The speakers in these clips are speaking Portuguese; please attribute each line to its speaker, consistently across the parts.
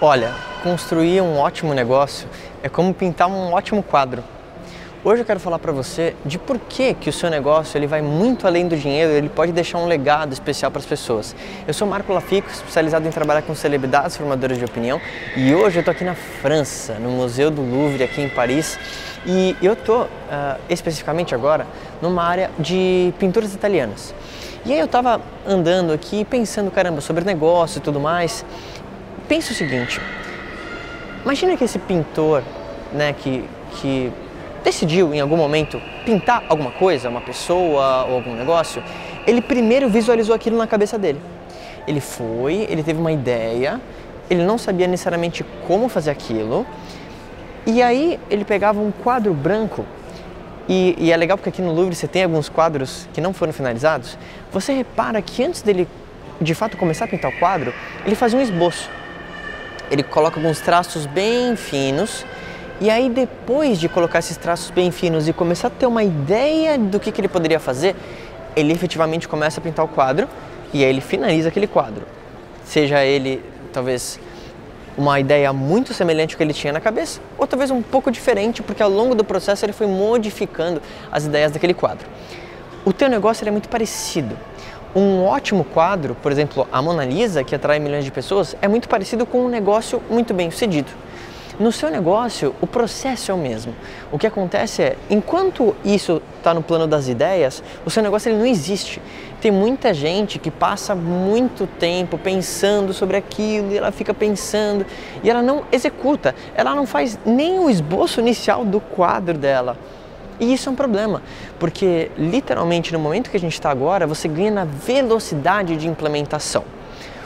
Speaker 1: Olha, construir um ótimo negócio é como pintar um ótimo quadro. Hoje eu quero falar para você de por que, que o seu negócio ele vai muito além do dinheiro, ele pode deixar um legado especial para as pessoas. Eu sou Marco Lafico, especializado em trabalhar com celebridades formadoras de opinião, e hoje eu estou aqui na França, no Museu do Louvre, aqui em Paris, e eu estou uh, especificamente agora numa área de pinturas italianas. E aí eu estava andando aqui pensando, caramba, sobre negócio e tudo mais. Pensa o seguinte, imagina que esse pintor, né, que, que decidiu em algum momento pintar alguma coisa, uma pessoa ou algum negócio, ele primeiro visualizou aquilo na cabeça dele. Ele foi, ele teve uma ideia, ele não sabia necessariamente como fazer aquilo, e aí ele pegava um quadro branco, e, e é legal porque aqui no Louvre você tem alguns quadros que não foram finalizados. Você repara que antes dele de fato começar a pintar o quadro, ele fazia um esboço. Ele coloca alguns traços bem finos e aí, depois de colocar esses traços bem finos e começar a ter uma ideia do que, que ele poderia fazer, ele efetivamente começa a pintar o quadro e aí ele finaliza aquele quadro. Seja ele, talvez, uma ideia muito semelhante ao que ele tinha na cabeça, ou talvez um pouco diferente, porque ao longo do processo ele foi modificando as ideias daquele quadro. O teu negócio é muito parecido. Um ótimo quadro, por exemplo, a Mona Lisa, que atrai milhões de pessoas, é muito parecido com um negócio muito bem sucedido. No seu negócio, o processo é o mesmo. O que acontece é, enquanto isso está no plano das ideias, o seu negócio ele não existe. Tem muita gente que passa muito tempo pensando sobre aquilo e ela fica pensando e ela não executa, ela não faz nem o esboço inicial do quadro dela. E isso é um problema, porque literalmente no momento que a gente está agora, você ganha na velocidade de implementação.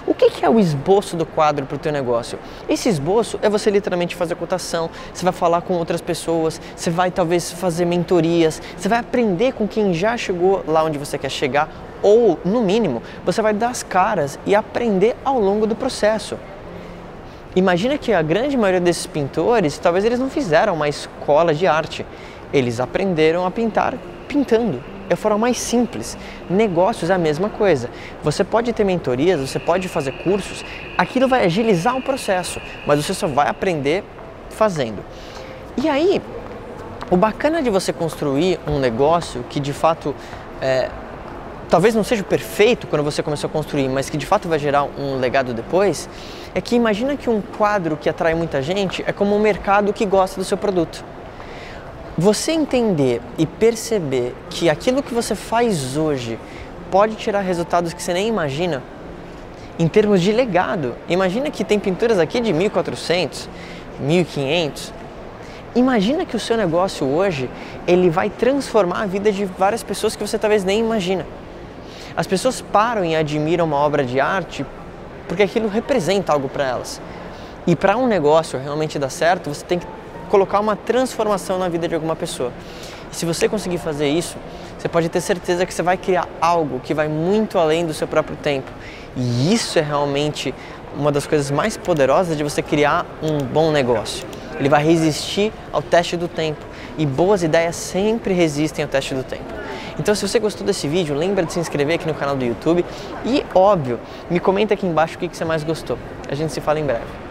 Speaker 1: O que é o esboço do quadro para o teu negócio? Esse esboço é você literalmente fazer cotação, você vai falar com outras pessoas, você vai talvez fazer mentorias, você vai aprender com quem já chegou lá onde você quer chegar ou, no mínimo, você vai dar as caras e aprender ao longo do processo. Imagina que a grande maioria desses pintores, talvez eles não fizeram uma escola de arte, eles aprenderam a pintar pintando é a forma mais simples. Negócios é a mesma coisa. Você pode ter mentorias, você pode fazer cursos, aquilo vai agilizar o processo, mas você só vai aprender fazendo. E aí, o bacana de você construir um negócio que de fato é, talvez não seja perfeito quando você começou a construir, mas que de fato vai gerar um legado depois, é que imagina que um quadro que atrai muita gente é como um mercado que gosta do seu produto. Você entender e perceber que aquilo que você faz hoje pode tirar resultados que você nem imagina, em termos de legado. Imagina que tem pinturas aqui de 1400, 1500. Imagina que o seu negócio hoje, ele vai transformar a vida de várias pessoas que você talvez nem imagina. As pessoas param e admiram uma obra de arte porque aquilo representa algo para elas. E para um negócio realmente dar certo, você tem que colocar uma transformação na vida de alguma pessoa. E se você conseguir fazer isso, você pode ter certeza que você vai criar algo que vai muito além do seu próprio tempo. E isso é realmente uma das coisas mais poderosas de você criar um bom negócio. Ele vai resistir ao teste do tempo. E boas ideias sempre resistem ao teste do tempo. Então, se você gostou desse vídeo, lembra de se inscrever aqui no canal do YouTube e, óbvio, me comenta aqui embaixo o que você mais gostou. A gente se fala em breve.